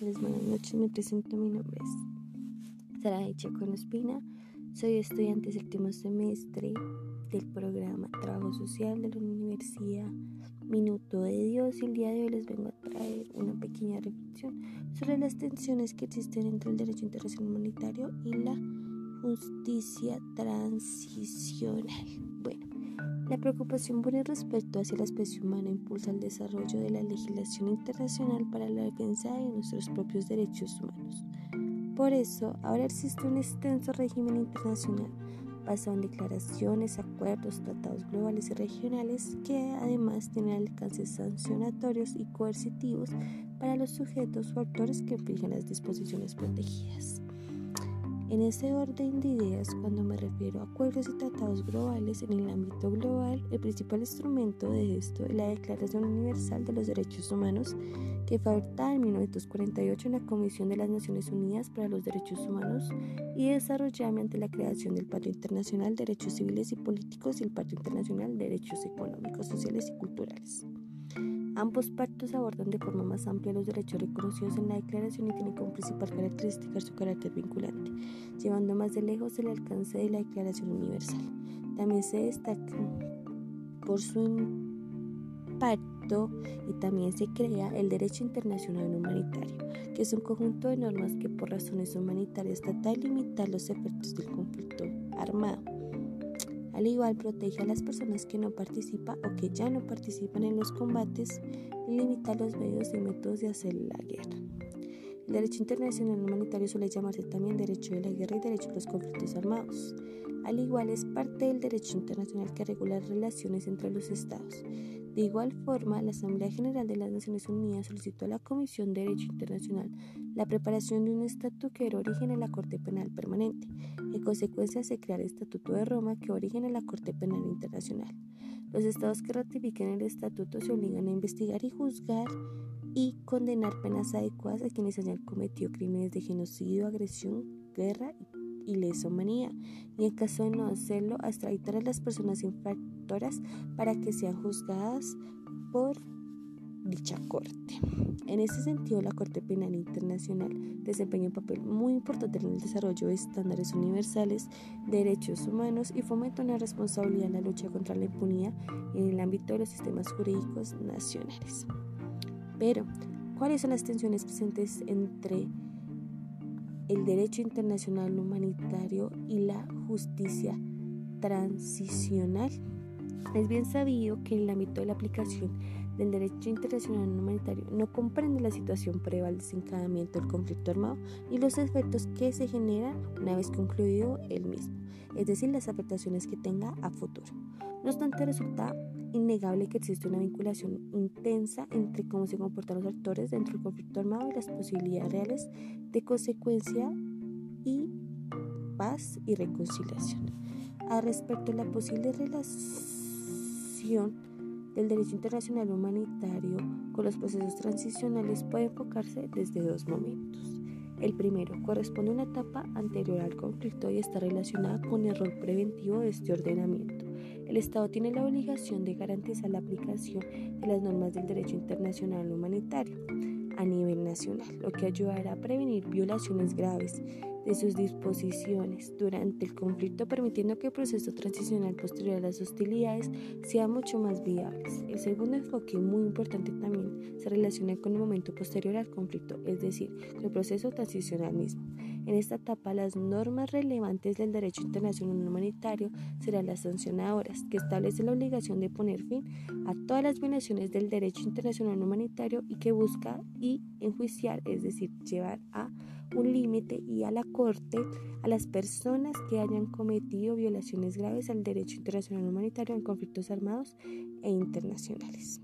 noches, me presento, mi nombre es Sara Chacón Espina, soy estudiante séptimo semestre del programa Trabajo Social de la Universidad Minuto de Dios. Y el día de hoy les vengo a traer una pequeña reflexión sobre las tensiones que existen entre el derecho internacional humanitario y la justicia transicional. Bueno, la preocupación por el respeto hacia la especie humana impulsa el desarrollo de la legislación internacional para la defensa de nuestros propios derechos humanos. Por eso, ahora existe un extenso régimen internacional basado en declaraciones, acuerdos, tratados globales y regionales que además tienen alcances sancionatorios y coercitivos para los sujetos o actores que infringen las disposiciones protegidas. En ese orden de ideas, cuando me refiero a acuerdos y tratados globales en el ámbito global, el principal instrumento de esto es la Declaración Universal de los Derechos Humanos, que fue adoptada en 1948 en la Comisión de las Naciones Unidas para los Derechos Humanos y desarrollada mediante la creación del Pacto Internacional de Derechos Civiles y Políticos y el Pacto Internacional de Derechos Económicos, Sociales y Culturales. Ambos pactos abordan de forma más amplia los derechos reconocidos en la Declaración y tienen como principal característica su carácter vinculante, llevando más de lejos el alcance de la Declaración Universal. También se destaca por su impacto y también se crea el derecho internacional humanitario, que es un conjunto de normas que por razones humanitarias trata de limitar los efectos del conflicto armado al igual protege a las personas que no participan o que ya no participan en los combates y limita los medios y métodos de hacer la guerra. El derecho internacional humanitario suele llamarse también derecho de la guerra y derecho a los conflictos armados. Al igual es parte del derecho internacional que regula las relaciones entre los estados. De igual forma, la Asamblea General de las Naciones Unidas solicitó a la Comisión de Derecho Internacional la preparación de un estatuto que era origen a la Corte Penal Permanente. En consecuencia, se crea el Estatuto de Roma que origen a la Corte Penal Internacional. Los estados que ratifiquen el estatuto se obligan a investigar y juzgar y condenar penas adecuadas a quienes hayan cometido crímenes de genocidio, agresión, guerra y humanidad, y en caso de no hacerlo, extraditar a las personas infractoras para que sean juzgadas por dicha corte. En ese sentido, la Corte Penal Internacional desempeña un papel muy importante en el desarrollo de estándares universales de derechos humanos y fomenta una responsabilidad en la lucha contra la impunidad en el ámbito de los sistemas jurídicos nacionales. Pero, ¿cuáles son las tensiones presentes entre el derecho internacional humanitario y la justicia transicional? Es bien sabido que en el ámbito de la aplicación del derecho internacional humanitario no comprende la situación previa al desencadenamiento del conflicto armado y los efectos que se generan una vez concluido el mismo, es decir, las afectaciones que tenga a futuro. No obstante, resulta innegable que existe una vinculación intensa entre cómo se comportan los actores dentro del conflicto armado y las posibilidades reales de consecuencia y paz y reconciliación. A respecto de la posible relación del derecho internacional humanitario con los procesos transicionales puede enfocarse desde dos momentos. El primero corresponde a una etapa anterior al conflicto y está relacionada con el rol preventivo de este ordenamiento. El Estado tiene la obligación de garantizar la aplicación de las normas del derecho internacional humanitario a nivel nacional, lo que ayudará a prevenir violaciones graves de sus disposiciones durante el conflicto, permitiendo que el proceso transicional posterior a las hostilidades sea mucho más viable. El segundo enfoque, muy importante también, se relaciona con el momento posterior al conflicto, es decir, el proceso transicional mismo. En esta etapa, las normas relevantes del derecho internacional humanitario serán las sancionadoras, que establecen la obligación de poner fin a todas las violaciones del derecho internacional humanitario y que busca y enjuiciar, es decir, llevar a un límite y a la Corte a las personas que hayan cometido violaciones graves al derecho internacional humanitario en conflictos armados e internacionales.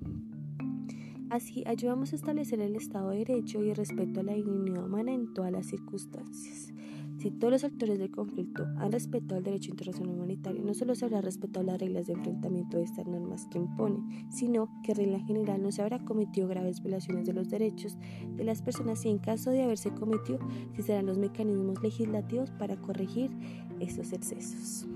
Así ayudamos a establecer el Estado de Derecho y el respeto a la dignidad humana en todas las circunstancias. Si todos los actores del conflicto han respetado el derecho internacional humanitario, no solo se habrá respetado las reglas de enfrentamiento de estas normas que imponen, sino que en regla general no se habrá cometido graves violaciones de los derechos de las personas y en caso de haberse cometido, si serán los mecanismos legislativos para corregir estos excesos.